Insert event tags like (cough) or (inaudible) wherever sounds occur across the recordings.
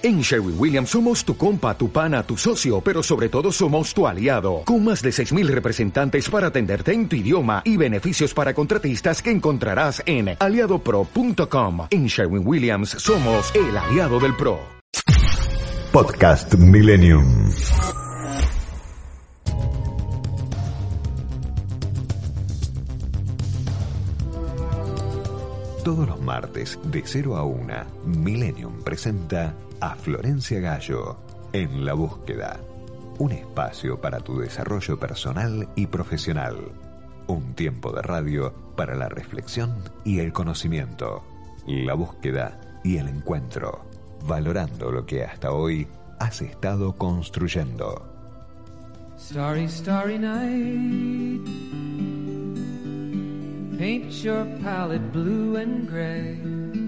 En Sherwin Williams somos tu compa, tu pana, tu socio, pero sobre todo somos tu aliado, con más de 6.000 representantes para atenderte en tu idioma y beneficios para contratistas que encontrarás en aliadopro.com. En Sherwin Williams somos el aliado del PRO. Podcast Millennium. Todos los martes de 0 a 1, Millennium presenta a Florencia Gallo en La Búsqueda. Un espacio para tu desarrollo personal y profesional. Un tiempo de radio para la reflexión y el conocimiento. La búsqueda y el encuentro. Valorando lo que hasta hoy has estado construyendo. Starry, starry night. Paint your palette blue and gray.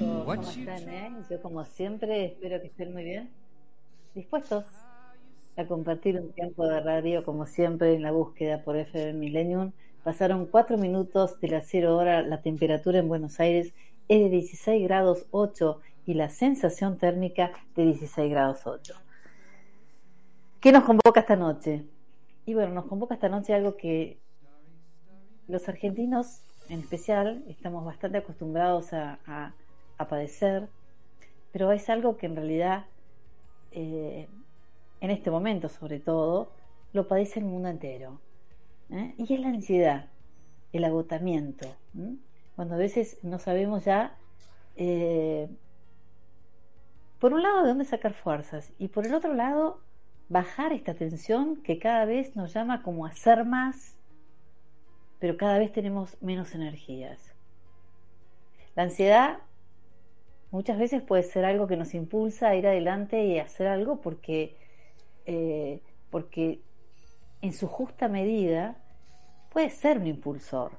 ¿Cómo están? Eh? Yo como siempre espero que estén muy bien. Dispuestos a compartir un tiempo de radio como siempre en la búsqueda por FM Millennium. Pasaron cuatro minutos de las cero hora. La temperatura en Buenos Aires es de 16 grados 8 y la sensación térmica de 16 grados 8. ¿Qué nos convoca esta noche? Y bueno, nos convoca esta noche algo que los argentinos en especial estamos bastante acostumbrados a, a, a padecer, pero es algo que en realidad eh, en este momento sobre todo lo padece el mundo entero. ¿eh? Y es la ansiedad, el agotamiento, ¿eh? cuando a veces no sabemos ya, por un lado, de dónde sacar fuerzas y por el otro lado, bajar esta tensión que cada vez nos llama como a ser más pero cada vez tenemos menos energías. La ansiedad muchas veces puede ser algo que nos impulsa a ir adelante y hacer algo porque, eh, porque en su justa medida puede ser un impulsor.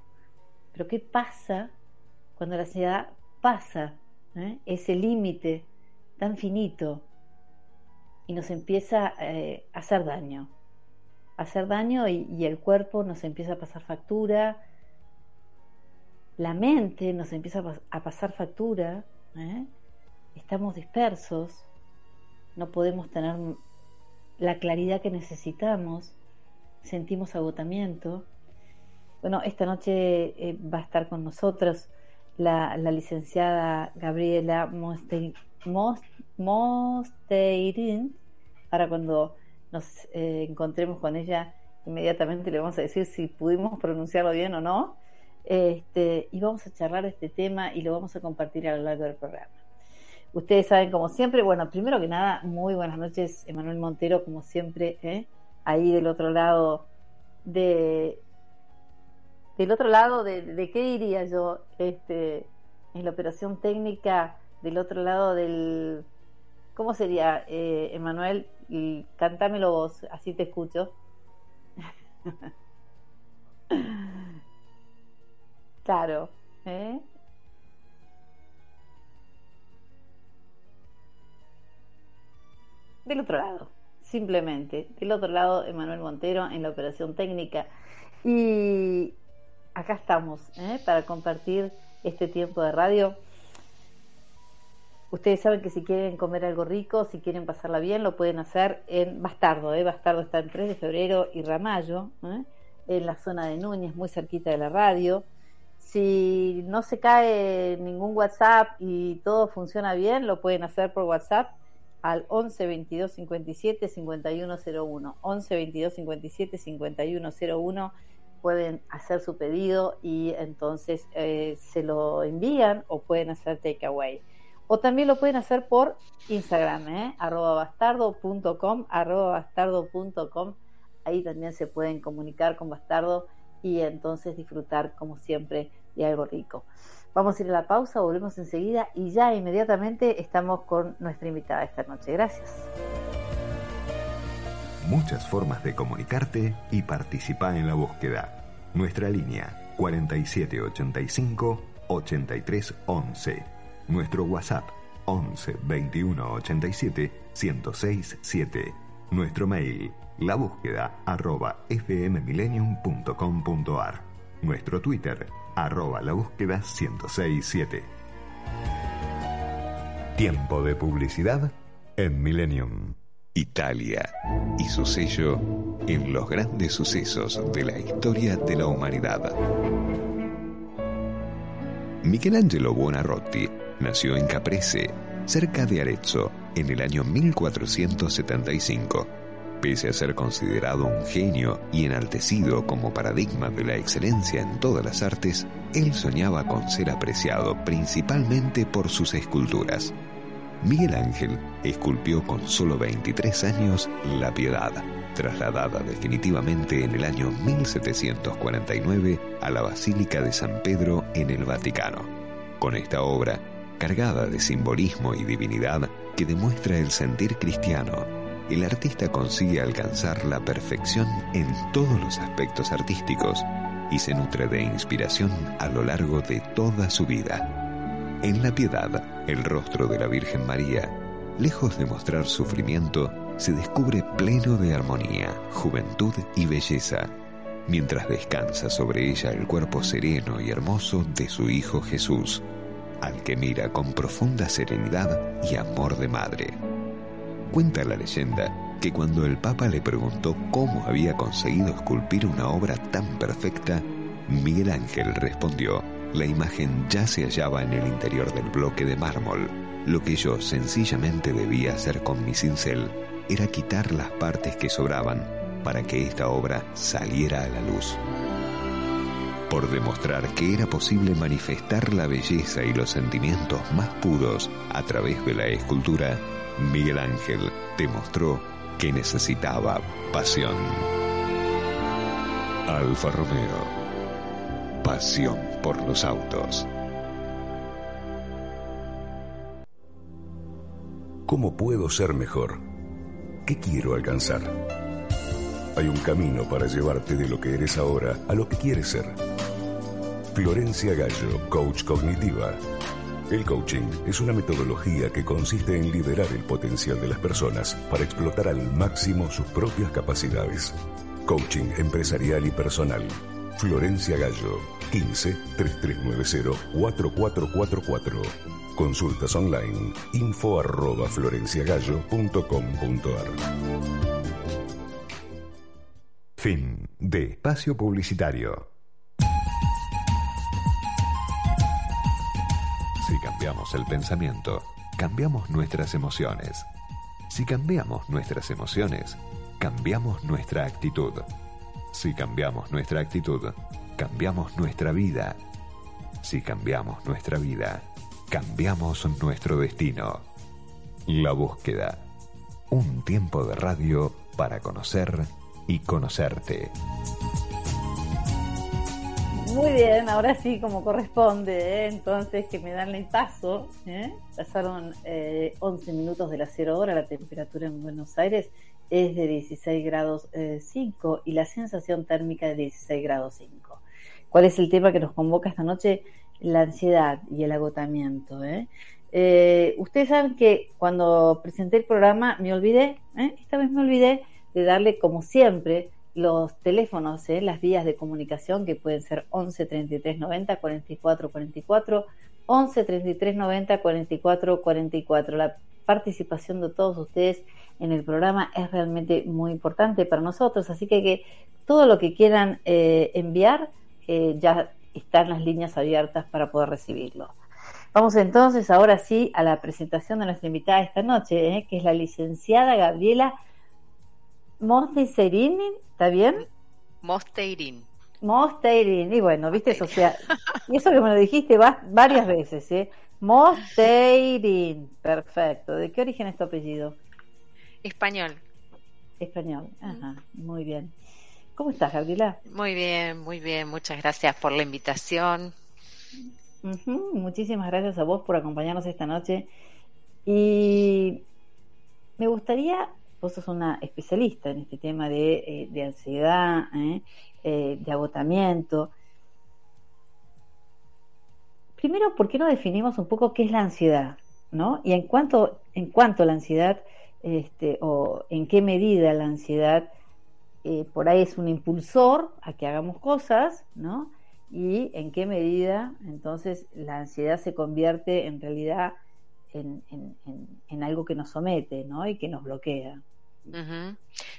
Pero ¿qué pasa cuando la ansiedad pasa eh, ese límite tan finito y nos empieza eh, a hacer daño? hacer daño y, el cuerpo nos empieza a pasar factura, la mente nos empieza a pasar factura, ¿eh? estamos dispersos, no podemos tener la claridad que necesitamos, sentimos agotamiento. Bueno, esta noche eh, va a estar con nosotros la, la licenciada Gabriela Mosteirin, Mosteirin, para cuando nos eh, encontremos con ella, inmediatamente le vamos a decir si pudimos pronunciarlo bien o no. Este, y vamos a charlar este tema y lo vamos a compartir a lo largo del programa. Ustedes saben, como siempre, bueno, primero que nada, muy buenas noches, Emanuel Montero, como siempre, ¿eh? ahí del otro lado de. Del otro lado de, de, qué diría yo, este, en la operación técnica, del otro lado del, ¿cómo sería, eh, Emanuel? Cantámelo vos, así te escucho. (laughs) claro, ¿eh? Del otro lado, simplemente. Del otro lado, Emanuel Montero en la operación técnica. Y acá estamos, ¿eh? para compartir este tiempo de radio. Ustedes saben que si quieren comer algo rico, si quieren pasarla bien, lo pueden hacer en Bastardo. ¿eh? Bastardo está en 3 de febrero y Ramallo, ¿eh? en la zona de Núñez, muy cerquita de la radio. Si no se cae ningún WhatsApp y todo funciona bien, lo pueden hacer por WhatsApp al 11 22 57 5101. 11 22 57 5101 pueden hacer su pedido y entonces eh, se lo envían o pueden hacer takeaway. O también lo pueden hacer por Instagram, ¿eh? arroba bastardo.com, arroba bastardo.com. Ahí también se pueden comunicar con Bastardo y entonces disfrutar, como siempre, de algo rico. Vamos a ir a la pausa, volvemos enseguida y ya inmediatamente estamos con nuestra invitada esta noche. Gracias. Muchas formas de comunicarte y participar en la búsqueda. Nuestra línea 4785 8311. Nuestro WhatsApp 11 21 87 1067. 7. Nuestro mail la búsqueda arroba fmmillennium.com.ar. Nuestro Twitter arroba la búsqueda 1067. Tiempo de publicidad en Millennium. Italia y su sello en los grandes sucesos de la historia de la humanidad. Michelangelo Buonarroti nació en Caprese, cerca de Arezzo, en el año 1475. Pese a ser considerado un genio y enaltecido como paradigma de la excelencia en todas las artes, él soñaba con ser apreciado principalmente por sus esculturas. Miguel Ángel esculpió con solo 23 años La Piedad, trasladada definitivamente en el año 1749 a la Basílica de San Pedro en el Vaticano. Con esta obra, cargada de simbolismo y divinidad que demuestra el sentir cristiano, el artista consigue alcanzar la perfección en todos los aspectos artísticos y se nutre de inspiración a lo largo de toda su vida. En la piedad, el rostro de la Virgen María, lejos de mostrar sufrimiento, se descubre pleno de armonía, juventud y belleza, mientras descansa sobre ella el cuerpo sereno y hermoso de su Hijo Jesús, al que mira con profunda serenidad y amor de madre. Cuenta la leyenda que cuando el Papa le preguntó cómo había conseguido esculpir una obra tan perfecta, Miguel Ángel respondió, la imagen ya se hallaba en el interior del bloque de mármol. Lo que yo sencillamente debía hacer con mi cincel era quitar las partes que sobraban para que esta obra saliera a la luz. Por demostrar que era posible manifestar la belleza y los sentimientos más puros a través de la escultura, Miguel Ángel demostró que necesitaba pasión. Alfa Romeo Pasión por los autos. ¿Cómo puedo ser mejor? ¿Qué quiero alcanzar? Hay un camino para llevarte de lo que eres ahora a lo que quieres ser. Florencia Gallo, coach cognitiva. El coaching es una metodología que consiste en liberar el potencial de las personas para explotar al máximo sus propias capacidades. Coaching empresarial y personal Florencia Gallo, 15 3390 4444. Consultas online info arroba florenciagallo.com.ar. Fin de espacio publicitario. Cambiamos el pensamiento, cambiamos nuestras emociones. Si cambiamos nuestras emociones, cambiamos nuestra actitud. Si cambiamos nuestra actitud, cambiamos nuestra vida. Si cambiamos nuestra vida, cambiamos nuestro destino. La búsqueda. Un tiempo de radio para conocer y conocerte. Muy bien, ahora sí, como corresponde, ¿eh? entonces que me dan el paso. ¿eh? Pasaron 11 eh, minutos de la cero hora, la temperatura en Buenos Aires es de 16 grados 5 eh, y la sensación térmica de 16 grados 5. ¿Cuál es el tema que nos convoca esta noche? La ansiedad y el agotamiento. ustedes saben que cuando presenté el programa me olvidé, esta vez me olvidé de darle como siempre los teléfonos, las vías de comunicación que pueden ser 11 33 90 44 44, 11 33 90 44 44. La participación de todos ustedes en el programa es realmente muy importante para nosotros, así que, todo lo que quieran eh, enviar eh, ya están las líneas abiertas para poder recibirlo. Vamos entonces ahora sí a la presentación de nuestra invitada esta noche, eh, que es la licenciada Gabriela Mosteirin, ¿está bien? Mosteirin. Mosteirin, y bueno, viste, eso, sea, y eso que me lo dijiste varias veces, ¿eh? Mosteirin, perfecto. ¿De qué origen es tu apellido? Español. Español, ajá, muy bien. ¿Cómo estás, Gabriela? Muy bien, muy bien. Muchas gracias por la invitación. Muchísimas gracias a vos por acompañarnos esta noche. Y me gustaría, vos sos una especialista en este tema de, eh, ansiedad, ¿eh? Eh, de agotamiento. Primero, ¿por qué no definimos un poco qué es la ansiedad? ¿no? Y en cuanto, en cuanto la ansiedad, este, o en qué medida la ansiedad por ahí es un impulsor a que hagamos cosas, ¿no? Y en qué medida entonces la ansiedad se convierte en realidad en, algo que nos somete ¿no? y que nos bloquea.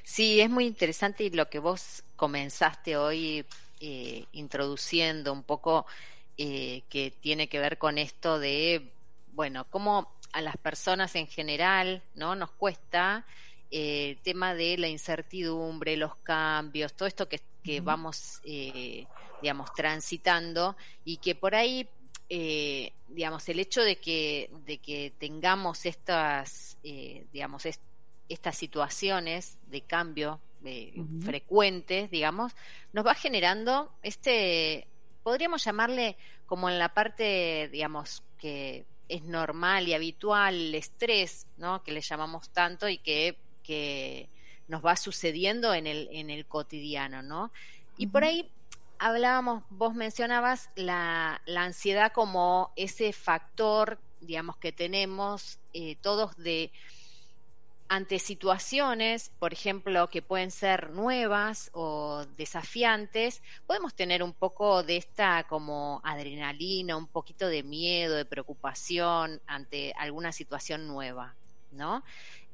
Sí, es muy interesante lo que vos comenzaste hoy eh, introduciendo un poco eh, que tiene que ver con esto de, bueno, cómo a las personas en general no nos cuesta eh, el tema de la incertidumbre, los cambios, todo esto que, que vamos, digamos, transitando y que por ahí eh, digamos, el hecho de que, de que tengamos estas, eh, digamos, estas situaciones de cambio eh, frecuentes, digamos, nos va generando este, podríamos llamarle como en la parte, digamos, que es normal y habitual, el estrés, ¿no? Que le llamamos tanto y que, que nos va sucediendo en el, en el cotidiano, ¿no? Y por ahí hablábamos, vos mencionabas la, ansiedad como ese factor, digamos, que tenemos eh, todos de ante situaciones, por ejemplo, que pueden ser nuevas o desafiantes, podemos tener un poco de esta como adrenalina, un poquito de miedo, de preocupación ante alguna situación nueva, ¿no?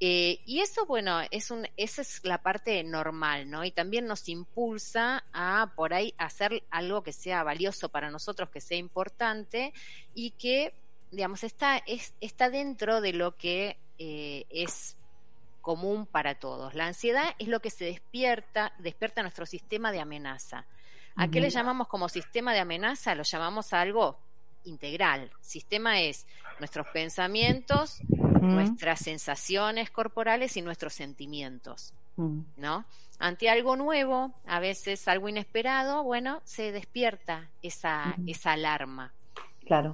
Eh, y eso, bueno, es un, esa es la parte normal, ¿no? Y también nos impulsa a por ahí hacer algo que sea valioso para nosotros, que sea importante y que, digamos, está, es, está dentro de lo que eh, es común para todos. La ansiedad es lo que se despierta, despierta nuestro sistema de amenaza. ¿A qué le llamamos como sistema de amenaza? Lo llamamos a algo integral. Sistema es nuestros pensamientos, nuestras sensaciones corporales y nuestros sentimientos, ¿no? Ante algo nuevo, a veces algo inesperado, bueno, se despierta esa, esa alarma. Claro.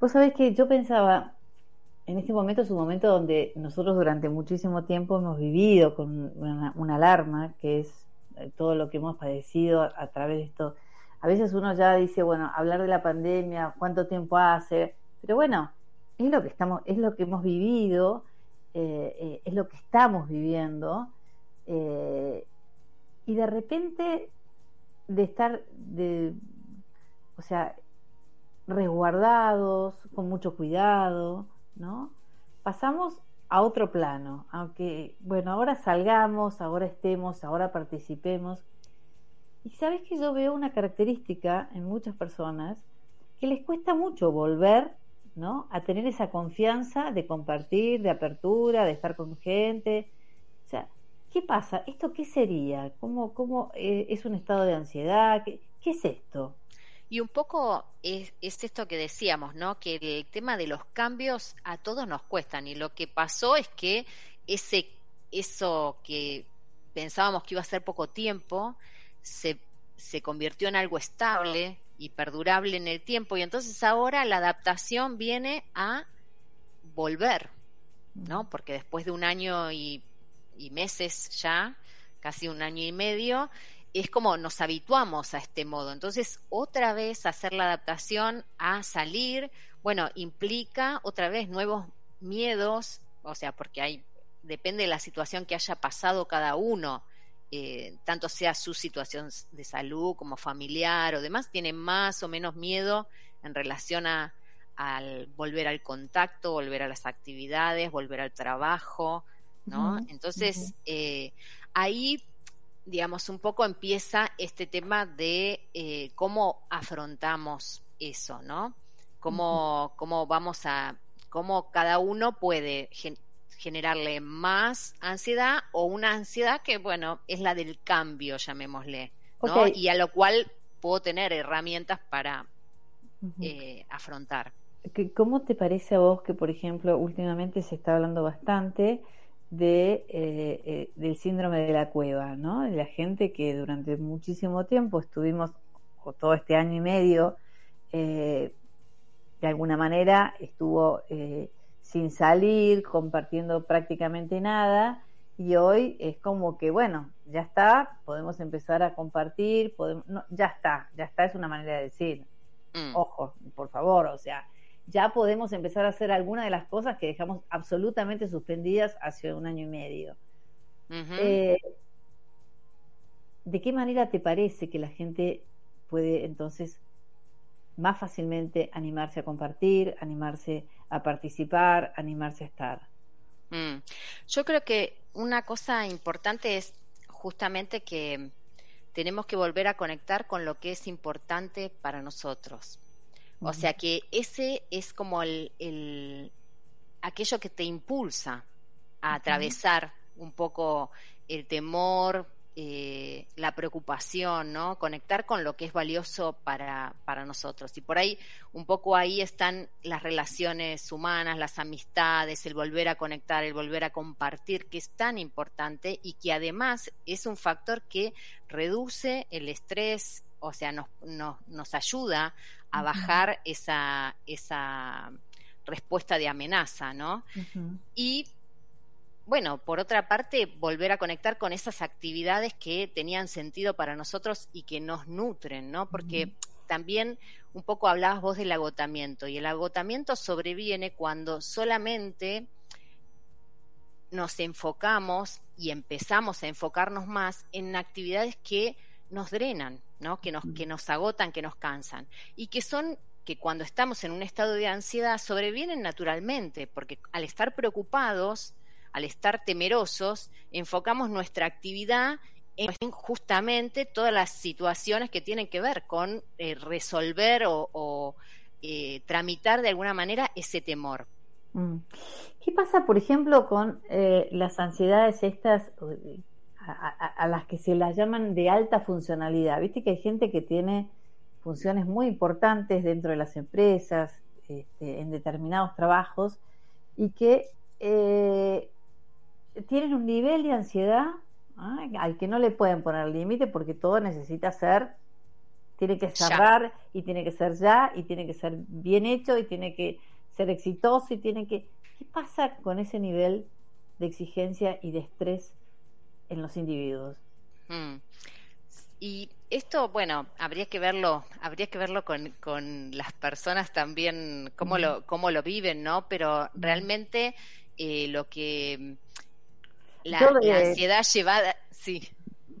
Vos sabés que yo pensaba, en este momento es un momento donde nosotros durante muchísimo tiempo hemos vivido con una, alarma, que es eh, todo lo que hemos padecido a, través de esto. A veces uno ya dice, bueno, hablar de la pandemia, cuánto tiempo hace, pero bueno, es lo que estamos, es lo que hemos vivido, eh, eh, es lo que estamos viviendo, eh, y de repente de estar o sea, resguardados, con mucho cuidado, ¿no? Pasamos a otro plano, aunque, bueno, ahora salgamos, ahora estemos, ahora participemos. Y sabes que yo veo una característica en muchas personas que les cuesta mucho volver ¿no? A tener esa confianza de compartir, de apertura, de estar con gente. O sea, ¿qué pasa? ¿Esto qué sería? ¿Cómo, cómo eh, es un estado de ansiedad? ¿Qué, es esto? Y un poco es, esto que decíamos, ¿no? Que el tema de los cambios a todos nos cuestan y lo que pasó es que ese eso que pensábamos que iba a ser poco tiempo se, se convirtió en algo estable, y perdurable en el tiempo. Y entonces ahora la adaptación viene a volver, ¿no? Porque después de un año y, meses ya, casi un año y medio, es como nos habituamos a este modo. Entonces, otra vez hacer la adaptación a salir, bueno, implica otra vez nuevos miedos, o sea, porque hay, depende de la situación que haya pasado cada uno. Eh, tanto sea su situación de salud como familiar o demás, tiene más o menos miedo en relación a al volver al contacto, volver a las actividades, volver al trabajo, ¿no? Entonces, eh, ahí, digamos, un poco empieza este tema de eh, cómo afrontamos eso, ¿no? Cómo, cómo vamos a, cómo cada uno puede generarle más ansiedad o una ansiedad que, bueno, es la del cambio, llamémosle, ¿no? Y a lo cual puedo tener herramientas para eh, afrontar. ¿Cómo te parece a vos que, por ejemplo, últimamente se está hablando bastante de, eh, eh, del síndrome de la cueva, ¿no? De la gente que durante muchísimo tiempo estuvimos, o todo este año y medio, de alguna manera estuvo sin salir, compartiendo prácticamente nada, y hoy es como que, bueno, ya está, podemos empezar a compartir, podemos, no, ya está, ya está, es una manera de decir. Mm. Ojo, por favor, o sea, ya podemos empezar a hacer algunas de las cosas que dejamos absolutamente suspendidas hace un año y medio. Eh, ¿De qué manera te parece que la gente puede entonces más fácilmente animarse a compartir, animarse a participar, animarse a estar? Mm. Yo creo que una cosa importante es justamente que tenemos que volver a conectar con lo que es importante para nosotros. O sea que ese es como el, aquello que te impulsa a atravesar un poco el temor, eh, la preocupación, ¿no? Conectar con lo que es valioso para, para nosotros. Y por ahí, un poco ahí están las relaciones humanas, las amistades, el volver a conectar, el volver a compartir, que es tan importante y que además es un factor que reduce el estrés, o sea, nos, nos, nos ayuda a bajar esa, esa respuesta de amenaza, ¿no? Y bueno, por otra parte, volver a conectar con esas actividades que tenían sentido para nosotros y que nos nutren, ¿no? Porque también un poco hablabas vos del agotamiento y el agotamiento sobreviene cuando solamente nos enfocamos y empezamos a enfocarnos más en actividades que nos drenan, ¿no? Que nos, que nos agotan, que nos cansan y que son que cuando estamos en un estado de ansiedad sobrevienen naturalmente, porque al estar preocupados al estar temerosos, enfocamos nuestra actividad en justamente todas las situaciones que tienen que ver con eh, resolver o, eh, tramitar de alguna manera ese temor. Mm. ¿Qué pasa, por ejemplo, con eh, las ansiedades estas a, las que se las llaman de alta funcionalidad? Viste que hay gente que tiene funciones muy importantes dentro de las empresas, este, en determinados trabajos, y que tienen un nivel de ansiedad al que no le pueden poner límite porque todo necesita ser, tiene que cerrar y tiene que ser ya y tiene que ser bien hecho y tiene que ser exitoso y tiene que... ¿Qué pasa con ese nivel de exigencia y de estrés en los individuos? Mm. Y esto, bueno, habría que verlo, habría que verlo con, con las personas también, cómo, lo, cómo lo viven, ¿no? Pero realmente eh, lo que la, ansiedad llevada, sí.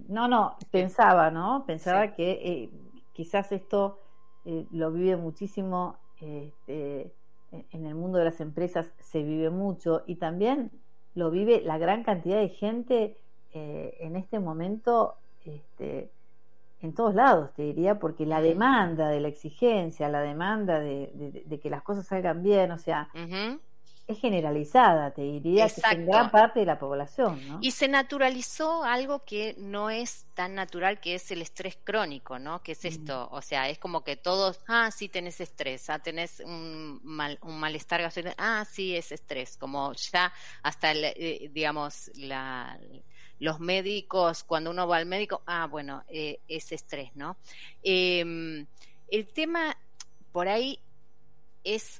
No, no, pensaba, ¿no? Pensaba que eh, quizás esto eh, lo vive muchísimo este, en el mundo de las empresas, se vive mucho y también lo vive la gran cantidad de gente eh, en este momento este, en todos lados, te diría, porque la demanda de la exigencia, la demanda de, que las cosas salgan bien, o sea, es generalizada, te diría, que en gran parte de la población. ¿no? Y se naturalizó algo que no es tan natural, que es el estrés crónico, ¿no? Que es esto, o sea, es como que todos, ah, sí tenés estrés, ah, tenés un, mal, un malestar ah, sí es estrés, como ya hasta, eh, digamos, la, los médicos, cuando uno va al médico, ah, bueno, eh, es estrés, ¿no? Em, el tema por ahí es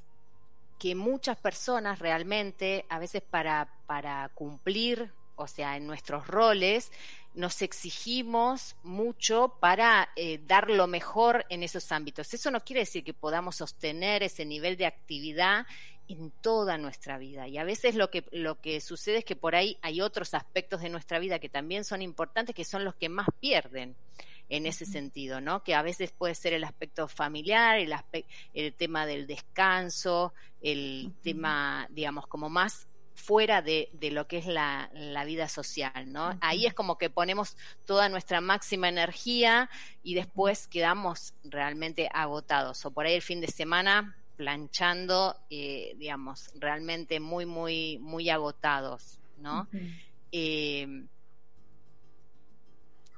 que muchas personas realmente, a veces para, para cumplir, o sea, en nuestros roles, nos exigimos mucho para eh, dar lo mejor en esos ámbitos. Eso no quiere decir que podamos sostener ese nivel de actividad en toda nuestra vida. Y a veces lo que, lo que sucede es que por ahí hay otros aspectos de nuestra vida que también son importantes, que son los que más pierden en ese sentido, ¿no? Que a veces puede ser el aspecto familiar, el, el tema del descanso, el tema, digamos, como más fuera de, de lo que es la, la vida social, ¿no? Ahí es como que ponemos toda nuestra máxima energía y después quedamos realmente agotados. O por ahí el fin de semana planchando, eh, digamos, realmente muy, muy, muy agotados, ¿no?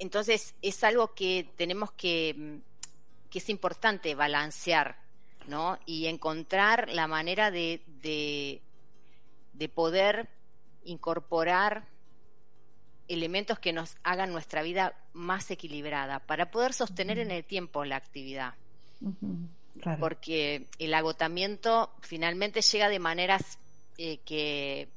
Entonces es algo que tenemos que, que es importante balancear, ¿no? Y encontrar la manera de, de, poder incorporar elementos que nos hagan nuestra vida más equilibrada para poder sostener en el tiempo la actividad. porque el agotamiento finalmente llega de maneras eh, que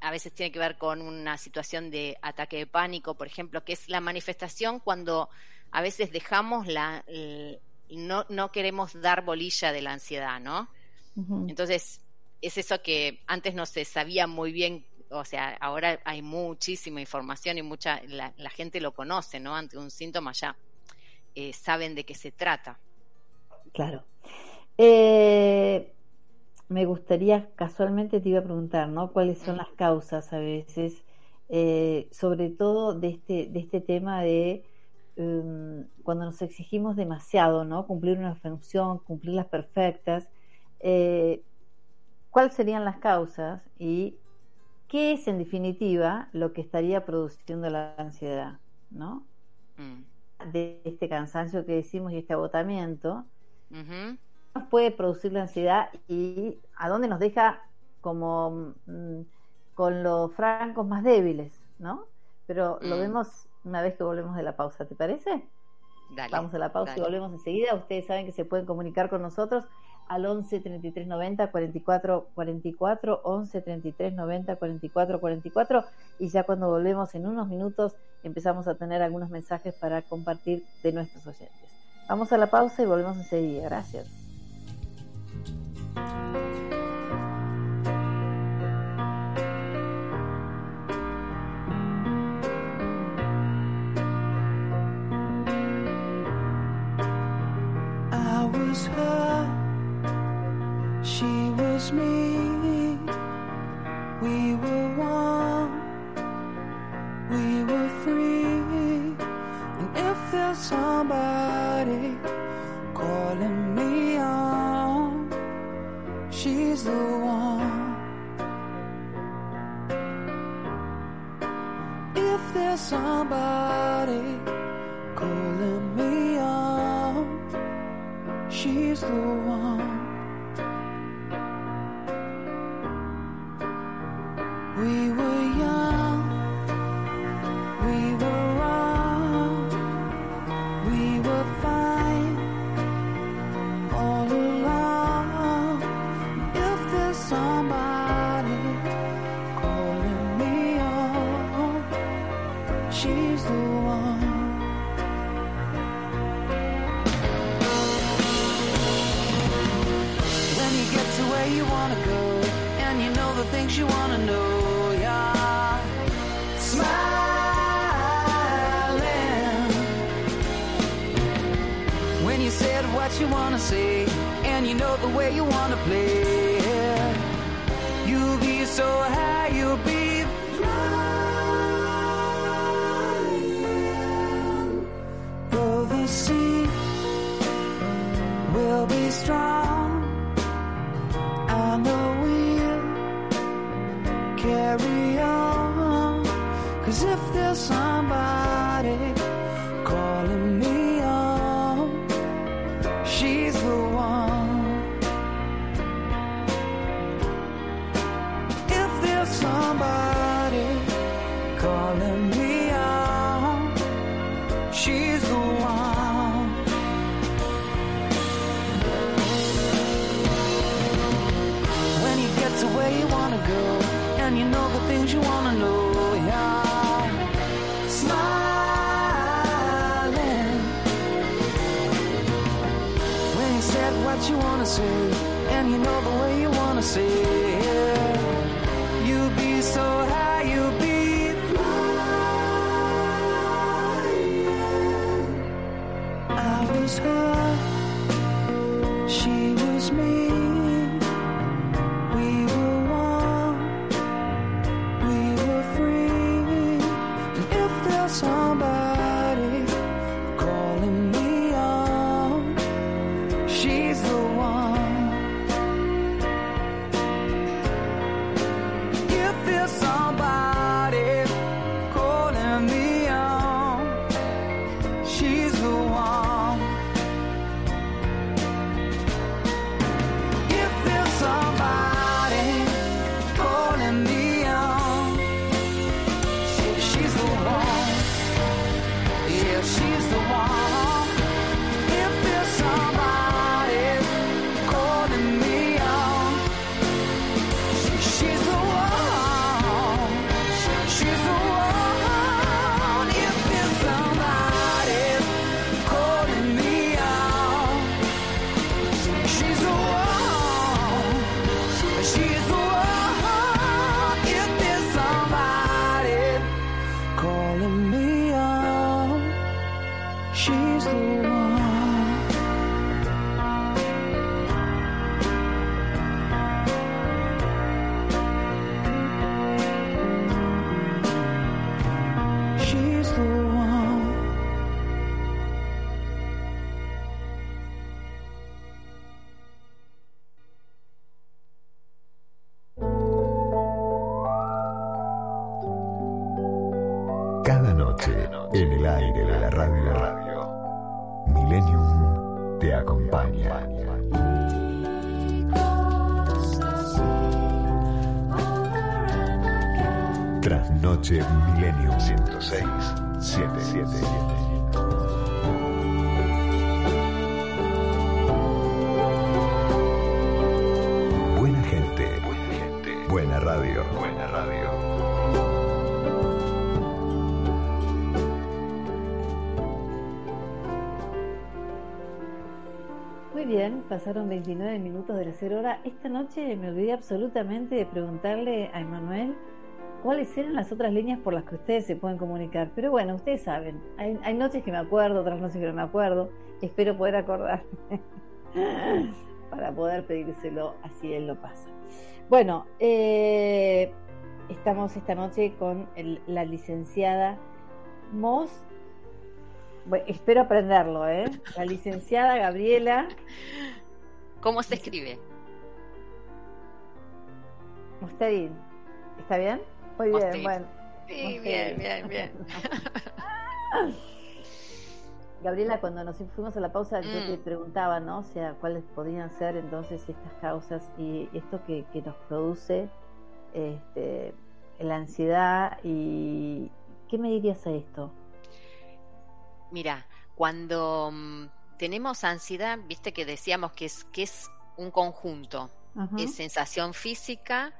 a veces tiene que ver con una situación de ataque de pánico, por ejemplo, que es la manifestación cuando a veces dejamos la, no, no queremos dar bolilla de la ansiedad, ¿no? Entonces, es eso que antes no se sabía muy bien, o sea, ahora hay muchísima información y mucha, la, gente lo conoce, ¿no? Ante un síntoma ya eh, saben de qué se trata. Claro. Eh, me gustaría, casualmente te iba a preguntar, ¿no? ¿Cuáles son las causas a veces, eh, sobre todo de este, de este tema de um, cuando nos exigimos demasiado, ¿no? Cumplir una función, cumplirlas perfectas. Eh, ¿Cuáles serían las causas y qué es en definitiva lo que estaría produciendo la ansiedad, ¿no? Mm. De este cansancio que decimos y este agotamiento puede producir la ansiedad y a dónde nos deja como mm, con los francos más débiles, ¿no? Pero lo mm. vemos una vez que volvemos de la pausa, ¿te parece? Vamos a la pausa y volvemos enseguida. Ustedes saben que se pueden comunicar con nosotros al 11 33 90 44 44, 11 33 90 44 44 y ya cuando volvemos en unos minutos empezamos a tener algunos mensajes para compartir de nuestros oyentes. Vamos a la pausa y volvemos enseguida. Gracias. Wanna say, and you know the way you wanna play, you'll be so high, you'll be flying. Though the sea will be strong. I know we'll carry on. Cause if pasaron 29 minutos de la cero hora. Esta noche me olvidé absolutamente de preguntarle a Emanuel cuáles eran las otras líneas por las que ustedes se pueden comunicar. Pero bueno, ustedes saben, hay, noches que me acuerdo, otras noches que no me acuerdo. Espero poder acordarme (laughs) para poder pedírselo así él lo pasa. Bueno, eh, estamos esta noche con el- la licenciada Moss. Espero aprenderlo, ¿eh? La licenciada Gabriela ¿Cómo se escribe? Mosterín. ¿Está bien? Muy bien, bueno. Sí, bien, bien, bien. (laughs) Gabriela, cuando nos fuimos a la pausa, yo Mm. te preguntaba, ¿no? O sea, cuáles podían ser entonces estas causas y esto que, que nos produce este, la ansiedad y ¿qué me dirías a esto? Mira, cuando mm, tenemos ansiedad, viste que decíamos que es, que es un conjunto, es sensación física,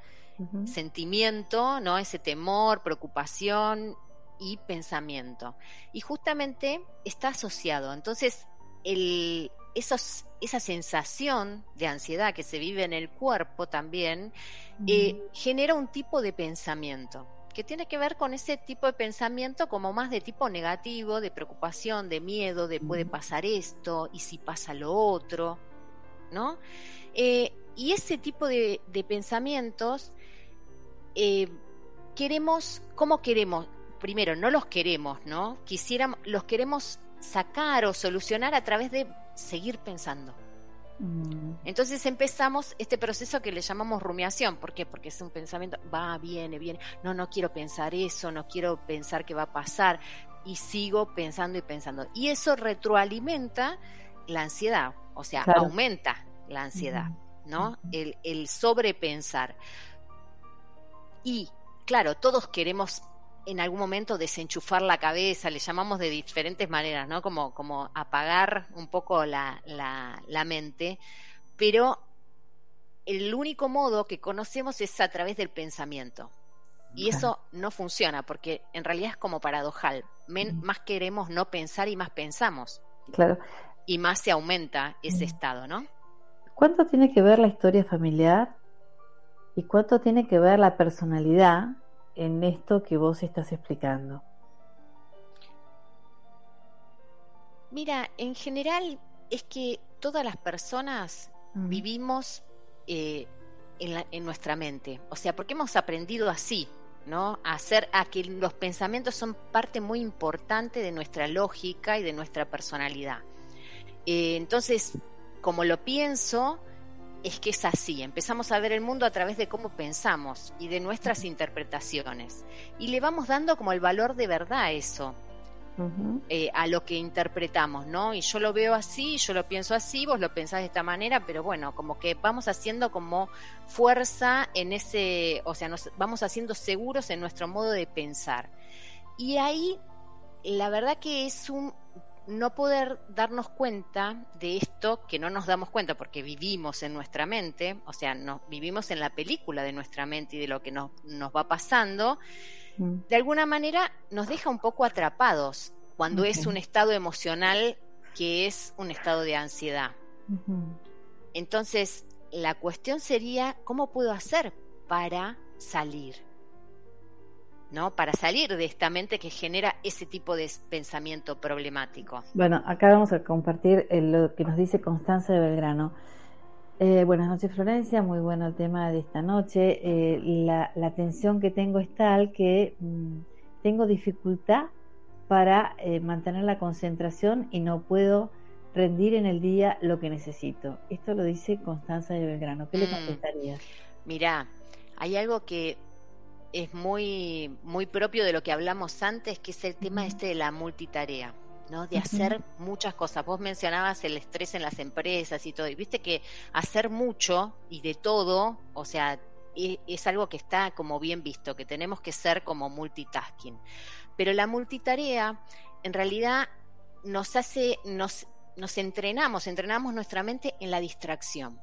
sentimiento, ¿no? Ese temor, preocupación y pensamiento. Y justamente está asociado. Entonces, el, esos, esa sensación de ansiedad que se vive en el cuerpo también eh, genera un tipo de pensamiento que tiene que ver con ese tipo de pensamiento como más de tipo negativo, de preocupación, de miedo, de puede pasar esto y si pasa lo otro, ¿no? Eh, y ese tipo de, de pensamientos eh, queremos, ¿cómo queremos? Primero, no los queremos, ¿no? Quisiéramos, los queremos sacar o solucionar a través de seguir pensando. Mm, Entonces empezamos este proceso que le llamamos rumiación. ¿Por qué? Porque es un pensamiento, va, viene, viene. No, no quiero pensar eso, no quiero pensar qué va a pasar. Y sigo pensando y pensando. Y eso retroalimenta la ansiedad, o sea, Claro. aumenta la ansiedad, ¿no? El, el sobrepensar. Y, claro, todos queremos en algún momento desenchufar la cabeza, le llamamos de diferentes maneras, ¿no? Como, como apagar un poco la, la, la mente, pero el único modo que conocemos es a través del pensamiento. Y eso no funciona, porque en realidad es como paradojal. Men- más queremos no pensar y más pensamos. Claro. Y más se aumenta ese estado, ¿no? ¿Cuánto tiene que ver la historia familiar y cuánto tiene que ver la personalidad en esto que vos estás explicando? Mira, en general es que todas las personas Mm, vivimos eh, en, la- en nuestra mente. O sea, porque hemos aprendido así, ¿no? A hacer a que los pensamientos son parte muy importante de nuestra lógica y de nuestra personalidad. Eh, entonces, como lo pienso, es que es así. Empezamos a ver el mundo a través de cómo pensamos y de nuestras interpretaciones. Y le vamos dando como el valor de verdad a eso eh, a lo que interpretamos, ¿no? Y yo lo veo así, yo lo pienso así, vos lo pensás de esta manera, pero bueno, como que vamos haciendo como fuerza en ese, o sea, nos vamos haciendo seguros en nuestro modo de pensar. Y ahí, la verdad que es un no poder darnos cuenta de esto, que no nos damos cuenta porque vivimos en nuestra mente, o sea, nos, vivimos en la película de nuestra mente y de lo que nos, nos va pasando, mm, de alguna manera nos deja un poco atrapados cuando es un estado emocional que es un estado de ansiedad. Entonces, la cuestión sería, ¿cómo puedo hacer para salir? ¿No? Para salir de esta mente que genera ese tipo de pensamiento problemático. Bueno, acá vamos a compartir eh, lo que nos dice Constanza de Belgrano. Eh, buenas noches Florencia, muy bueno el tema de esta noche. Eh, la, la tensión que tengo es tal que mm, tengo dificultad para eh, mantener la concentración y no puedo rendir en el día lo que necesito. Esto lo dice Constanza de Belgrano. ¿Qué le Mm. contestarías? Mirá, hay algo que es muy, muy propio de lo que hablamos antes, que es el tema este de la multitarea. ¿no? de hacer muchas cosas. Vos mencionabas el estrés en las empresas y todo, y viste que hacer mucho y de todo, o sea, e, es, algo que está como bien visto, que tenemos que ser como multitasking. Pero la multitarea en realidad nos hace, nos, nos entrenamos, entrenamos nuestra mente en la distracción.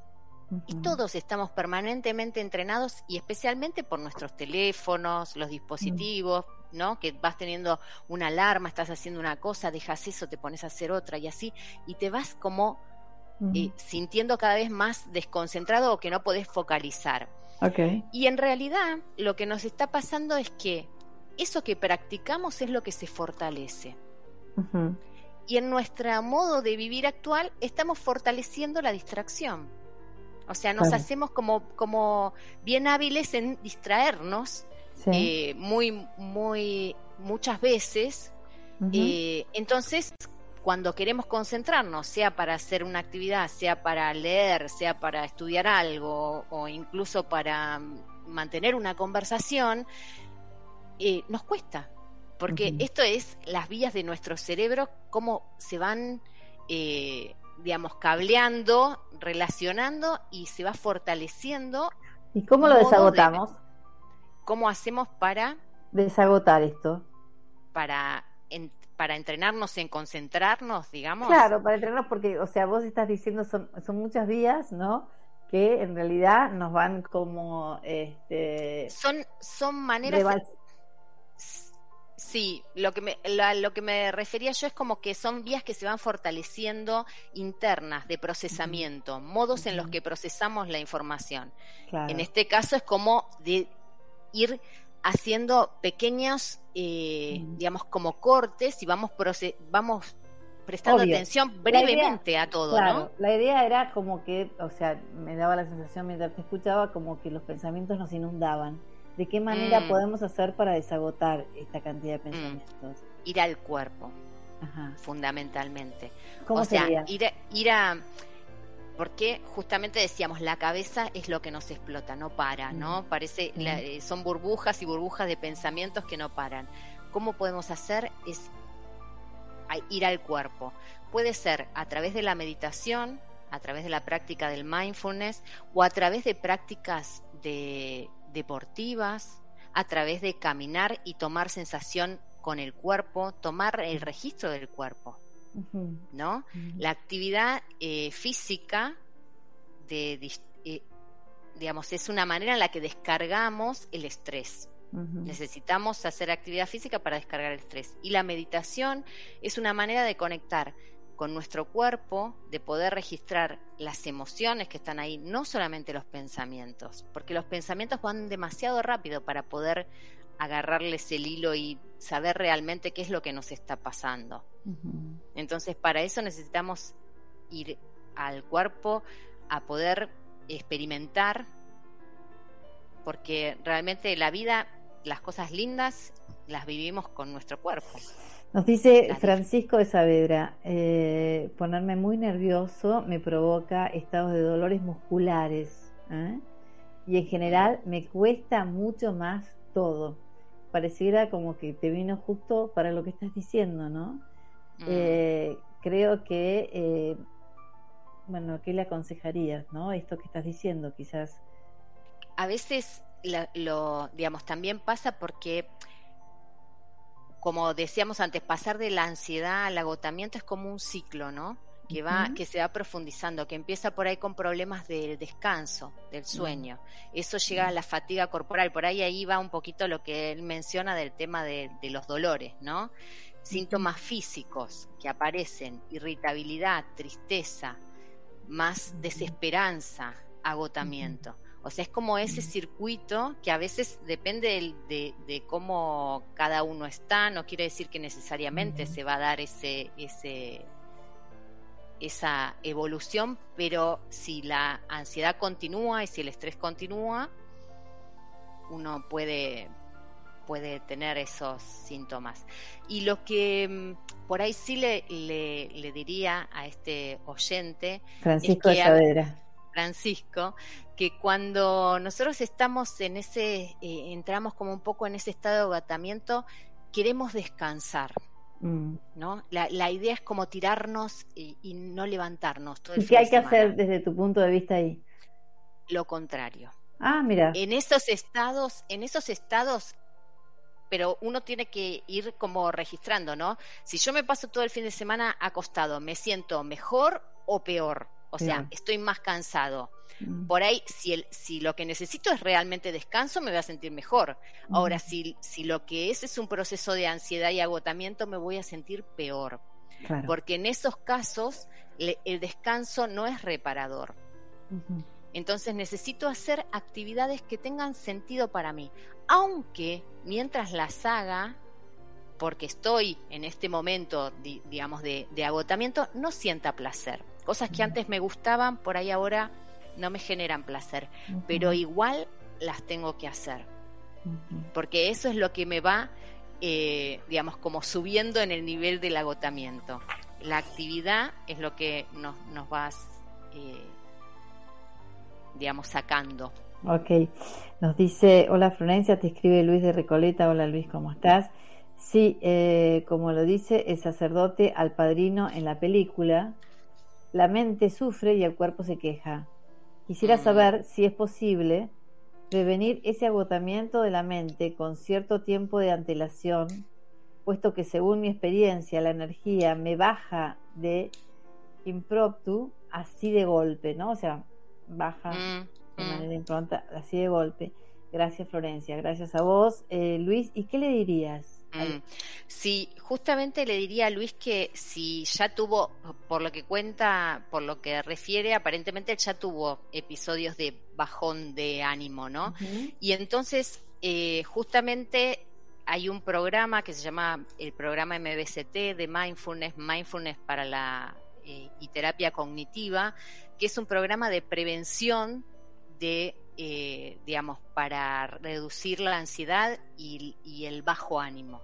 Y todos estamos permanentemente entrenados y especialmente por nuestros teléfonos, los dispositivos, ¿no? Que vas teniendo una alarma, estás haciendo una cosa, dejas eso, te pones a hacer otra y así, y te vas como eh, sintiendo cada vez más desconcentrado o que no podés focalizar. Y en realidad lo que nos está pasando es que eso que practicamos es lo que se fortalece. Y en nuestro modo de vivir actual estamos fortaleciendo la distracción. O sea, nos hacemos como, como bien hábiles en distraernos eh, muy, muy, muchas veces. Eh, entonces, cuando queremos concentrarnos, sea para hacer una actividad, sea para leer, sea para estudiar algo o incluso para mantener una conversación, eh, nos cuesta. Porque esto es las vías de nuestro cerebro, cómo se van digamos, cableando, relacionando y se va fortaleciendo. ¿Y cómo lo desagotamos? ¿Cómo hacemos para... Desagotar esto. Para, para entrenarnos en concentrarnos, digamos. Claro, para entrenarnos porque, o sea, vos estás diciendo, son, son muchas vías, ¿no? que en realidad nos van como este son son maneras Sí, lo que, me, lo que me refería yo es como que son vías que se van fortaleciendo internas de procesamiento, modos en los que procesamos la información. En este caso es como de ir haciendo pequeños, eh, digamos, como cortes y vamos, vamos prestando atención brevemente a todo, ¿no? La idea era como que, o sea, me daba la sensación mientras te escuchaba como que los pensamientos nos inundaban ¿De qué manera mm. podemos hacer para desagotar esta cantidad de mm. pensamientos? Ir al cuerpo, fundamentalmente. ¿Cómo o sea, Ir, a, Porque justamente decíamos, la cabeza es lo que nos explota, no para, ¿no? Mm. Parece, eh, son burbujas y burbujas de pensamientos que no paran. ¿Cómo podemos hacer? Es ir al cuerpo. Puede ser a través de la meditación, a través de la práctica del mindfulness o a través de prácticas de deportivas, a través de caminar y tomar sensación con el cuerpo, tomar el registro del cuerpo, ¿no? La actividad eh, física de, eh, digamos, es una manera en la que descargamos el estrés. Necesitamos hacer actividad física para descargar el estrés. Y la meditación es una manera de conectar con nuestro cuerpo, de poder registrar las emociones que están ahí, no solamente los pensamientos, porque los pensamientos van demasiado rápido para poder agarrarles el hilo y saber realmente qué es lo que nos está pasando. Entonces, para eso necesitamos ir al cuerpo a poder experimentar, porque realmente la vida, las cosas lindas, las vivimos con nuestro cuerpo. Nos dice Francisco de Saavedra, eh, ponerme muy nervioso me provoca estados de dolores musculares ¿eh? y en general me cuesta mucho más todo. Pareciera como que te vino justo para lo que estás diciendo, ¿no? Mm. Eh, creo que, bueno, ¿qué le aconsejarías, no? Esto que estás diciendo, quizás. A veces lo digamos, también pasa porque como decíamos antes, pasar de la ansiedad al agotamiento es como un ciclo, ¿no? Que va, que se va profundizando, que empieza por ahí con problemas del descanso, del sueño. Eso llega a la fatiga corporal. Por ahí ahí va un poquito lo que él menciona del tema de, los dolores, ¿no? Síntomas físicos que aparecen, irritabilidad, tristeza, más desesperanza, agotamiento. O sea, es como ese circuito que a veces depende de, cómo cada uno está, no quiere decir que necesariamente se va a dar ese, ese, esa evolución, pero si la ansiedad continúa y si el estrés continúa, uno puede, puede tener esos síntomas. Y lo que mm, por ahí sí le, le, diría a este oyente... Francisco es que, Francisco, que cuando nosotros estamos en ese, eh, entramos como un poco en ese estado de agotamiento, queremos descansar. Mm. ¿no? La, idea es como tirarnos y, no levantarnos. Todo ¿Y qué hay que hacer desde tu punto de vista ahí? Lo contrario. Ah, mira. En esos estados, en esos estados, pero uno tiene que ir como registrando, ¿no? Si yo me paso todo el fin de semana acostado, ¿me siento mejor o peor? O sea, estoy más cansado. Mm. Por ahí, si, el, si lo que necesito es realmente descanso, me voy a sentir mejor. Ahora, mm. si, si lo que es es un proceso de ansiedad y agotamiento, me voy a sentir peor. Porque en esos casos, el descanso no es reparador. Entonces necesito hacer actividades que tengan sentido para mí, aunque mientras las haga, porque estoy en este momento, digamos, de, agotamiento, no sienta placer. Cosas que antes me gustaban, por ahí ahora no me generan placer, pero igual las tengo que hacer, porque eso es lo que me va, eh, digamos, como subiendo en el nivel del agotamiento. La actividad es lo que nos, nos va eh, digamos, sacando. Ok, nos dice, hola Florencia, te escribe Luis de Recoleta, hola Luis, ¿cómo estás? Sí, eh, como lo dice el sacerdote al padrino en la película, la mente sufre y el cuerpo se queja. Quisiera mm. saber si es posible prevenir ese agotamiento de la mente con cierto tiempo de antelación, puesto que según mi experiencia la energía me baja de impromptu así de golpe, ¿no? O sea, baja mm, de mm. manera impronta, así de golpe. Gracias Florencia, gracias a vos. Eh, Luis, ¿y qué le dirías? Mm. Sí, justamente le diría a Luis que si ya tuvo, por lo que cuenta, por lo que refiere, aparentemente ya tuvo episodios de bajón de ánimo, ¿no? Y entonces, eh, justamente hay un programa que se llama el programa MBCT de Mindfulness, Mindfulness para la eh, y terapia cognitiva, que es un programa de prevención de, eh, digamos, para reducir la ansiedad y, el bajo ánimo.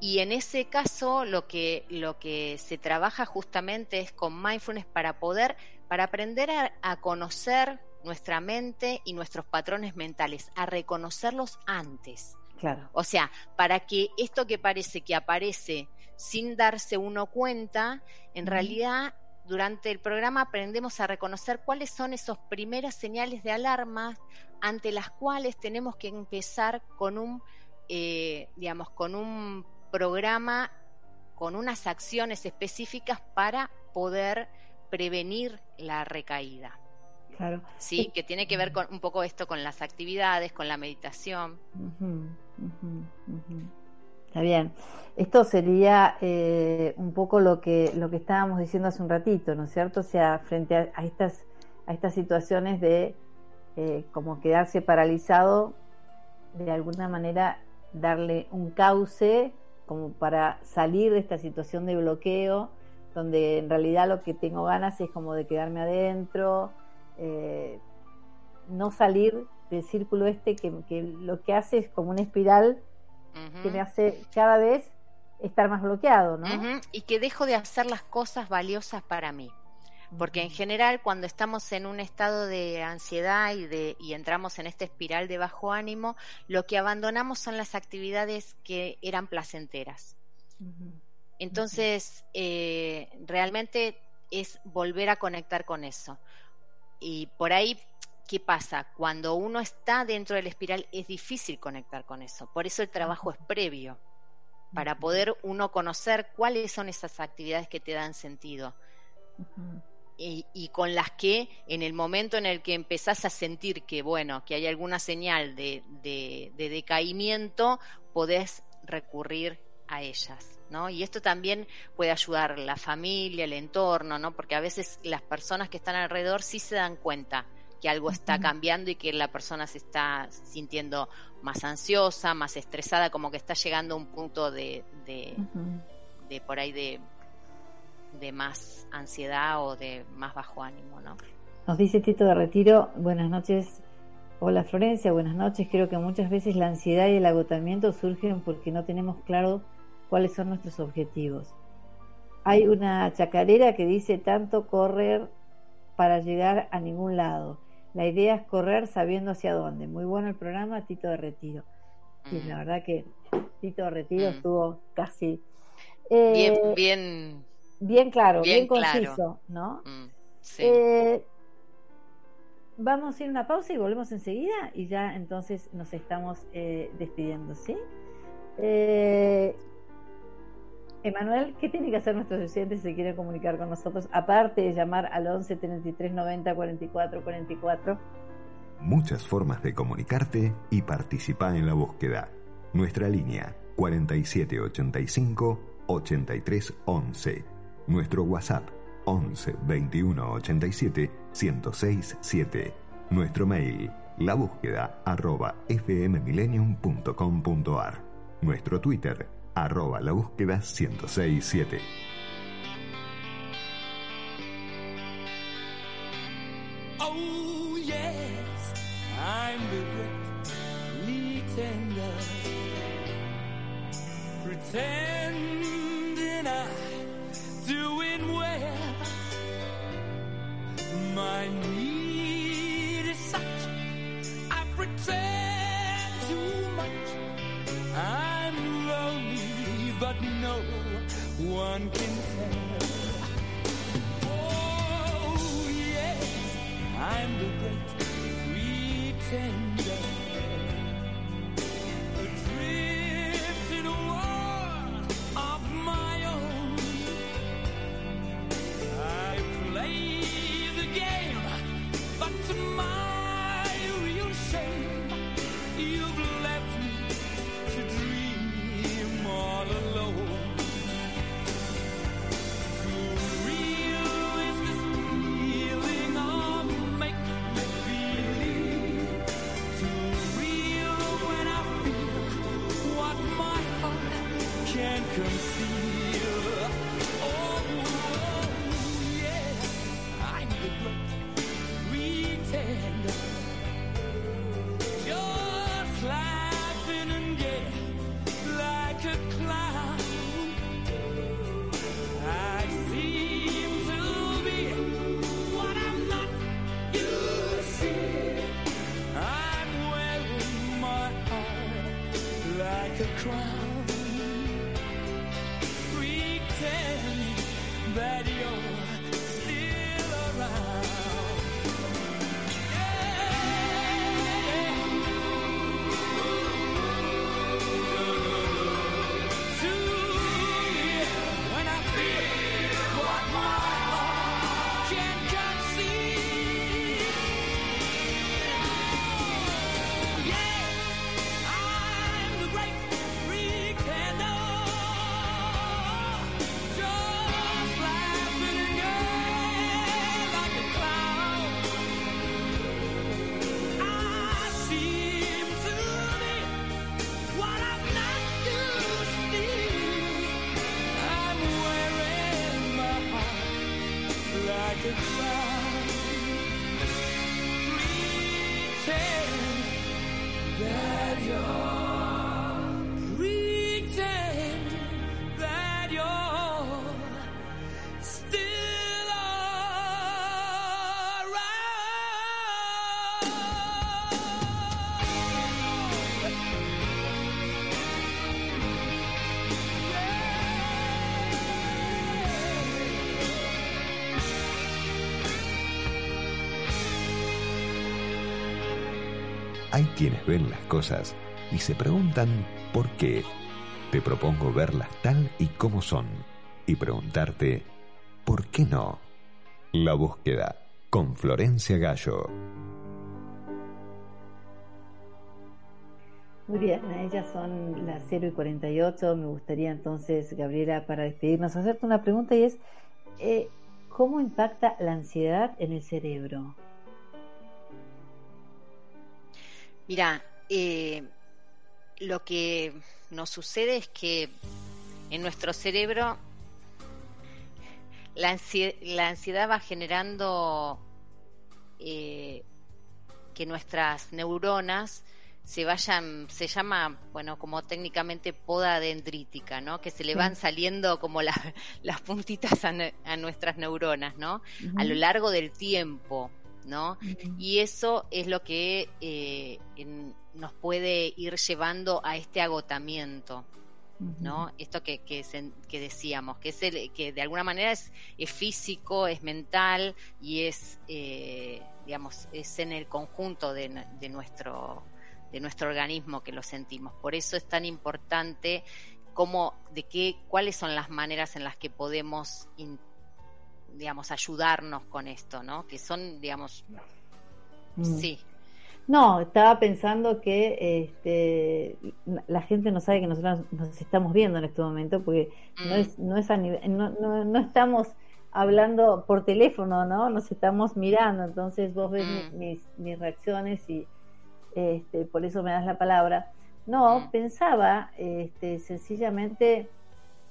Y en ese caso lo que, lo que se trabaja justamente es con mindfulness para poder, para aprender a, conocer nuestra mente y nuestros patrones mentales, a reconocerlos antes. Claro. O sea, para que esto que parece que aparece sin darse uno cuenta, en realidad durante el programa aprendemos a reconocer cuáles son esas primeras señales de alarma ante las cuales tenemos que empezar con un, eh, digamos, con un programa, con unas acciones específicas para poder prevenir la recaída. Claro. Sí, que tiene que ver con un poco esto con las actividades, con la meditación. Está bien. Esto sería eh, un poco lo que, lo que estábamos diciendo hace un ratito, ¿no es cierto? O sea, frente a, estas, a estas situaciones de eh, como quedarse paralizado, de alguna manera darle un cauce como para salir de esta situación de bloqueo, donde en realidad lo que tengo ganas es como de quedarme adentro, eh, no salir del círculo este que, que lo que hace es como una espiral que me hace cada vez estar más bloqueado, ¿no? Y que dejo de hacer las cosas valiosas para mí. Porque en general cuando estamos en un estado de ansiedad y, de, y entramos en esta espiral de bajo ánimo, lo que abandonamos son las actividades que eran placenteras. Entonces, eh, realmente es volver a conectar con eso. Y por ahí ¿qué pasa? Cuando uno está dentro de la espiral es difícil conectar con eso. Por eso el trabajo es previo, para poder uno conocer cuáles son esas actividades que te dan sentido. y, con las que en el momento en el que empezás a sentir que, bueno, que hay alguna señal de, de, de decaimiento, podés recurrir a ellas. ¿No? Y esto también puede ayudar la familia, el entorno, ¿no? Porque a veces las personas que están alrededor sí se dan cuenta que algo está cambiando y que la persona se está sintiendo más ansiosa, más estresada, como que está llegando a un punto de, de, por ahí de, de más ansiedad o de más bajo ánimo, ¿no? Nos dice Tito de Retiro, buenas noches. Hola Florencia, buenas noches. Creo que muchas veces la ansiedad y el agotamiento surgen porque no tenemos claro cuáles son nuestros objetivos. Hay una chacarera que dice tanto correr para llegar a ningún lado. La idea es correr sabiendo hacia dónde. Muy bueno el programa, Tito de Retiro. Y Mm. la verdad que Tito de Retiro Mm. estuvo casi Bien, eh, bien. bien claro, bien, bien claro. conciso, ¿no? mm, sí. Eh, vamos a ir a una pausa y volvemos enseguida y ya entonces nos estamos eh, despidiendo, ¿sí? Eh, Emanuel, ¿qué tiene que hacer nuestros oyentes si se quieren comunicar con nosotros? Aparte de llamar al 11 33 90 44 44. Muchas formas de comunicarte y participar en la búsqueda. Nuestra línea 4785 8311. Nuestro WhatsApp 11 21 87 1067 7. Nuestro mail la búsqueda arroba. Nuestro Twitter arroba la búsqueda 1067. Oh yes, I'm the great pretender, one can tell. Oh, yes, I'm the great pretender. the ground. Pretend that you're. Quienes ven las cosas y se preguntan por qué. Te propongo verlas tal y como son y preguntarte ¿por qué no? La búsqueda con Florencia Gallo. Muy bien, ellas son las 0 y 48. Me gustaría entonces, Gabriela, para despedirnos, hacerte una pregunta y es, eh, ¿cómo impacta la ansiedad en el cerebro? Mira, eh, lo que nos sucede es que en nuestro cerebro la, ansie- la ansiedad va generando eh, que nuestras neuronas se vayan, se llama, bueno, como técnicamente poda dendrítica, ¿no? Que se le van saliendo como la- (laughs) las puntitas a, a nuestras neuronas, ¿no? A lo largo del tiempo, ¿no? Y eso es lo que eh, en- nos puede ir llevando a este agotamiento, ¿no? Esto que, que, se- que decíamos, que, es el- que de alguna manera es, es físico, es mental y es, eh, digamos, es en el conjunto de, de nuestro de nuestro organismo que lo sentimos. Por eso es tan importante cómo, de qué, cuáles son las maneras en las que podemos, in- digamos, ayudarnos con esto, ¿no? Que son, digamos, Mm. sí, No, estaba pensando que este, la gente no sabe que nosotros nos estamos viendo en este momento porque no Mm. es, no es a nivel, no, no, no estamos hablando por teléfono, ¿no? Nos estamos mirando, entonces vos ves Mm. mi- mis, mis reacciones y este, por eso me das la palabra. No, pensaba este, sencillamente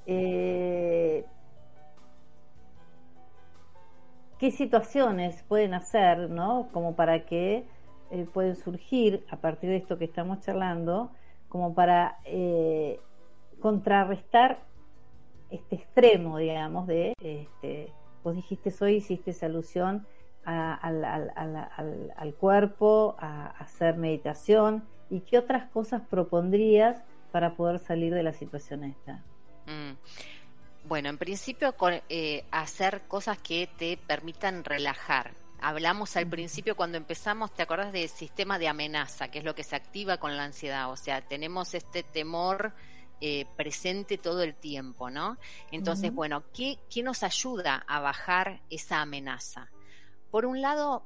eh, qué situaciones pueden hacer, ¿no? Como para que eh, pueden surgir a partir de esto que estamos charlando, como para eh, contrarrestar este extremo, digamos, de, este, vos dijiste hoy, hiciste esa alusión al, cuerpo, a, a hacer meditación, y qué otras cosas propondrías para poder salir de la situación esta. Mm. Bueno, en principio con, eh, hacer cosas que te permitan relajar. Hablamos al principio cuando empezamos, ¿te acuerdas del sistema de amenaza, que es lo que se activa con la ansiedad? O sea, tenemos este temor eh, presente todo el tiempo, ¿no? Entonces, bueno, ¿qué, ¿qué nos ayuda a bajar esa amenaza? Por un lado,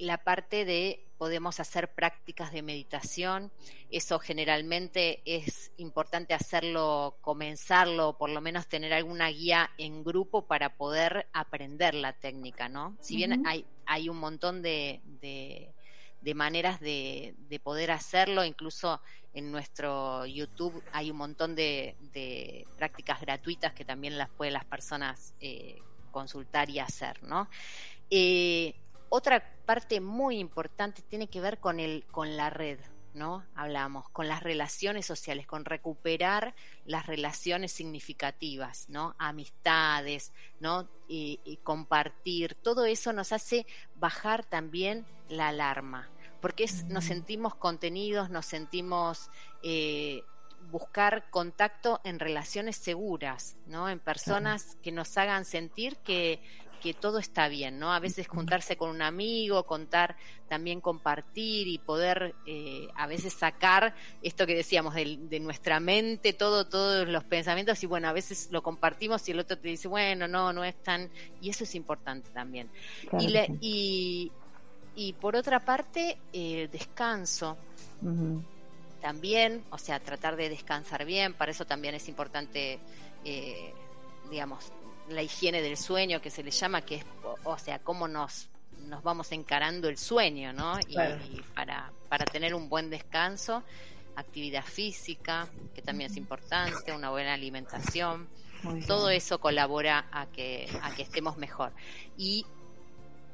la parte de podemos hacer prácticas de meditación, eso generalmente es importante hacerlo, comenzarlo, por lo menos tener alguna guía en grupo para poder aprender la técnica, ¿no? Si bien hay, hay un montón de, de- de maneras de, de poder hacerlo, incluso en nuestro YouTube hay un montón de, de prácticas gratuitas que también las pueden las personas eh, consultar y hacer, ¿no? Eh, otra parte muy importante tiene que ver con el con la red, ¿no? Hablamos con las relaciones sociales, con recuperar las relaciones significativas, ¿no? Amistades, ¿no? Y, y compartir, todo eso nos hace bajar también la alarma, porque es- nos sentimos contenidos, nos sentimos eh, buscar contacto en relaciones seguras, ¿no? En personas que nos hagan sentir que, que todo está bien, ¿no? A veces juntarse con un amigo, contar, también compartir y poder eh, a veces sacar esto que decíamos de, de nuestra mente, todo, todos los pensamientos y bueno, a veces lo compartimos y el otro te dice, bueno, no, no es tan... Y eso es importante también. Claro y, y, y por otra parte, el descanso Ujú. también, o sea, tratar de descansar bien, para eso también es importante, eh, digamos, la higiene del sueño que se le llama, que es, o, o sea, cómo nos, nos vamos encarando el sueño, ¿no? Y, y para, para tener un buen descanso, actividad física, que también es importante, una buena alimentación, todo eso colabora a que, a que estemos mejor. Y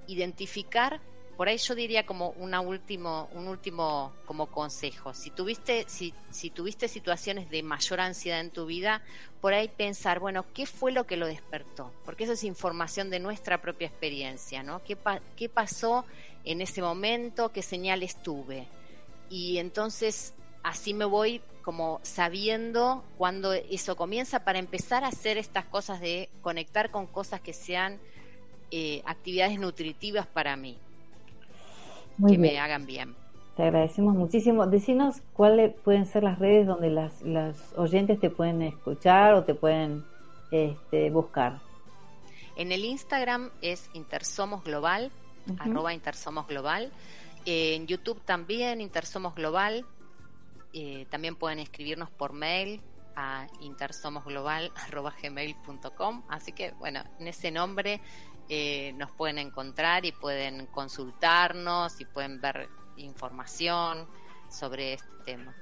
identificar, por ahí yo diría como último, un último como consejo. Si tuviste, si, tuviste situaciones de mayor ansiedad en tu vida, por ahí pensar, bueno, ¿qué fue lo que lo despertó? Porque eso es información de nuestra propia experiencia, ¿no? ¿Qué, pa- qué pasó en ese momento? ¿Qué señales tuve? Y entonces así me voy como sabiendo cuando eso comienza para empezar a hacer estas cosas de conectar con cosas que sean eh, actividades nutritivas para mí, Muy que bien. me hagan bien. Te agradecemos muchísimo. Decinos cuáles pueden ser las redes donde las, las oyentes te pueden escuchar o te pueden este, buscar. En el Instagram es Intersomos Global, arroba Intersomos Global. En YouTube también, Intersomos Global. Eh, también pueden escribirnos por mail a intersomosglobal.gmail.com. Así que, bueno, en ese nombre eh, nos pueden encontrar y pueden consultarnos y pueden ver información sobre este tema.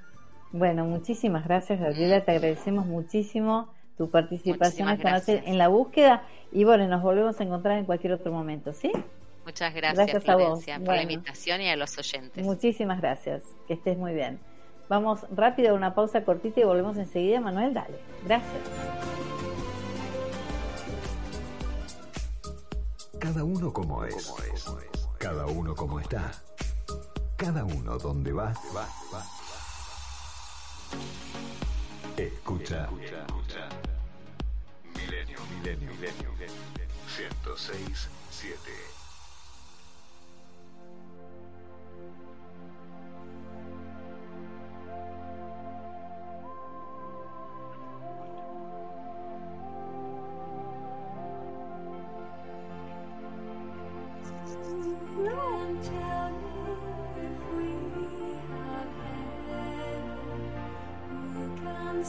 Bueno, muchísimas gracias, Gabriela. Te agradecemos muchísimo tu participación esta noche en la búsqueda. Y bueno, nos volvemos a encontrar en cualquier otro momento, ¿sí? Muchas gracias, Gracias a vos. Por la invitación y a los oyentes. Muchísimas gracias. Que estés muy bien. Vamos rápido a una pausa cortita y volvemos enseguida. Manuel, dale. Gracias. Cada uno como es. Cada uno como está. Cada uno donde va. Escucha. Milenio, milenio, milenio. 106, 7.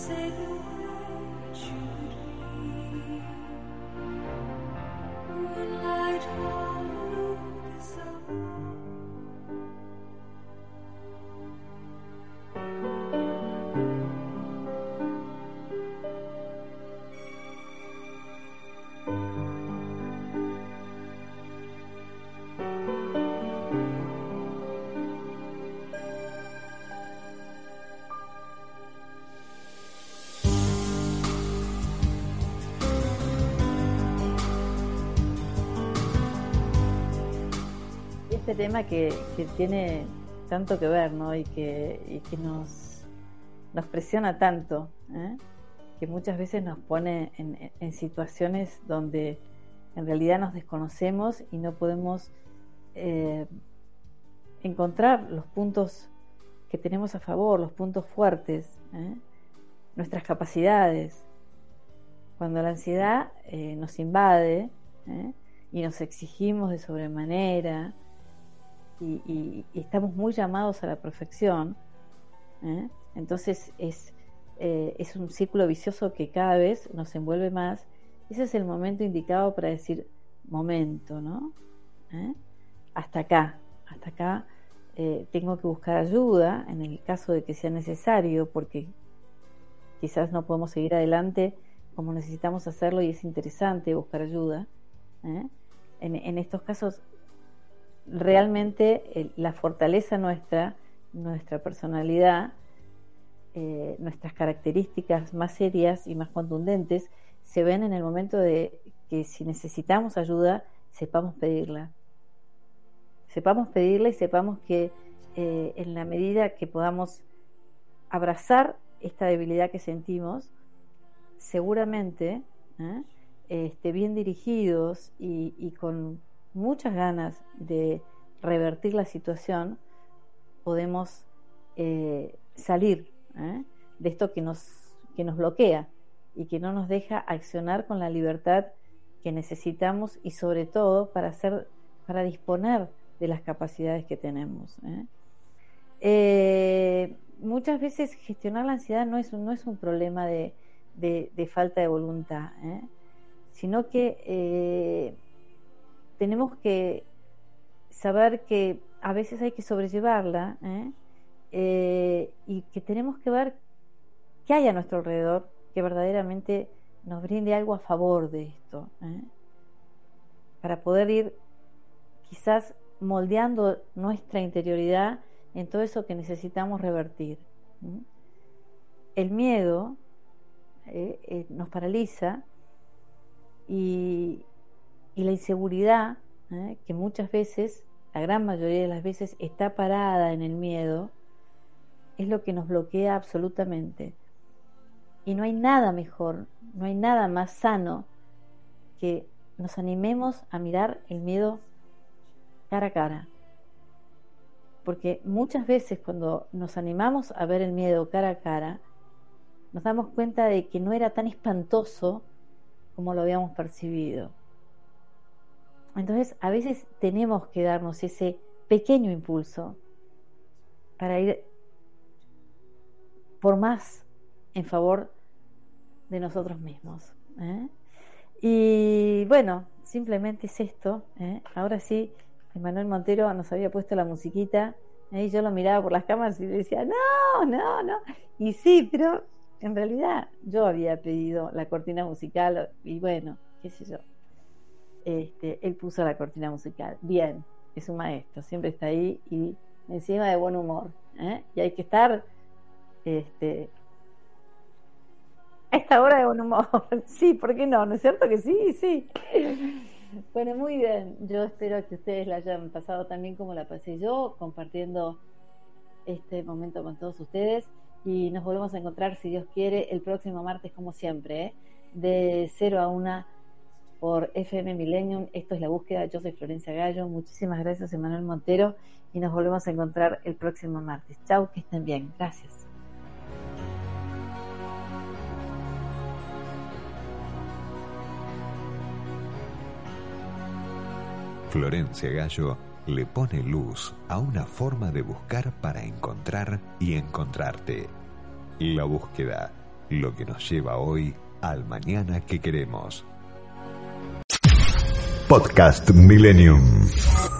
Say tema que, tiene tanto que ver, ¿no? Y que, nos, presiona tanto, ¿eh? que muchas veces nos pone en, situaciones donde en realidad nos desconocemos y no podemos eh, encontrar los puntos que tenemos a favor, los puntos fuertes, ¿eh? nuestras capacidades. Cuando la ansiedad nos invade y nos exigimos de sobremanera y, y- estamos muy llamados a la perfección, ¿eh? entonces es, eh, es un círculo vicioso que cada vez nos envuelve más. Ese es el momento indicado para decir, momento, ¿no? ¿Eh? Hasta acá, hasta acá tengo que buscar ayuda en el caso de que sea necesario, porque quizás no podemos seguir adelante como necesitamos hacerlo y es interesante buscar ayuda. En, en estos casos, realmente la fortaleza nuestra, nuestra personalidad, eh, nuestras características más serias y más contundentes se ven en el momento de que si necesitamos ayuda, sepamos pedirla. Sepamos pedirla y sepamos que eh, en la medida que podamos abrazar esta debilidad que sentimos, seguramente, ¿eh? este, bien dirigidos y con muchas ganas de revertir la situación, podemos eh, salir ¿eh? de esto que nos, que nos bloquea y que no nos deja accionar con la libertad que necesitamos y sobre todo para hacer, para disponer de las capacidades que tenemos. ¿eh? Muchas veces gestionar la ansiedad no es, un- no es un problema de, de- de falta de voluntad, sino que tenemos que saber que a veces hay que sobrellevarla ¿eh? Eh, y que tenemos que ver qué hay a nuestro alrededor que verdaderamente nos brinde algo a favor de esto, ¿eh? para poder ir quizás moldeando nuestra interioridad en todo eso que necesitamos revertir. El miedo nos paraliza y, y la inseguridad, ¿eh? que muchas veces, la gran mayoría de las veces, está parada en el miedo, es lo que nos bloquea absolutamente. Y no hay nada mejor, no hay nada más sano que nos animemos a mirar el miedo cara a cara. Porque muchas veces cuando nos animamos a ver el miedo cara a cara, nos damos cuenta de que no era tan espantoso como lo habíamos percibido. Entonces, a veces tenemos que darnos ese pequeño impulso para ir por más en favor de nosotros mismos. ¿eh? Y bueno, simplemente es esto. ¿eh? Ahora sí, Manuel Montero nos había puesto la musiquita ¿eh? y yo lo miraba por las cámaras y decía, no, no, no. Y sí, pero en realidad yo había pedido la cortina musical y bueno, qué sé yo. Este, él puso la cortina musical. Bien, es un maestro, siempre está ahí y encima de buen humor. ¿eh? Y hay que estar este, a esta hora de buen humor. (laughs) Sí, ¿por qué no? ¿No es cierto que sí? Sí. (laughs) Bueno, muy bien. Yo espero que ustedes la hayan pasado también como la pasé yo, compartiendo este momento con todos ustedes. Y nos volvemos a encontrar, si Dios quiere, el próximo martes, como siempre, ¿eh? de 0 a 1 por FM Millennium. Esto es la búsqueda. Yo soy Florencia Gallo. Muchísimas gracias, Emanuel Montero. Y nos volvemos a encontrar el próximo martes. Chau, que estén bien. Gracias. Florencia Gallo le pone luz a una forma de buscar para encontrar y encontrarte. La búsqueda, lo que nos lleva hoy al mañana que queremos. Podcast Millennium.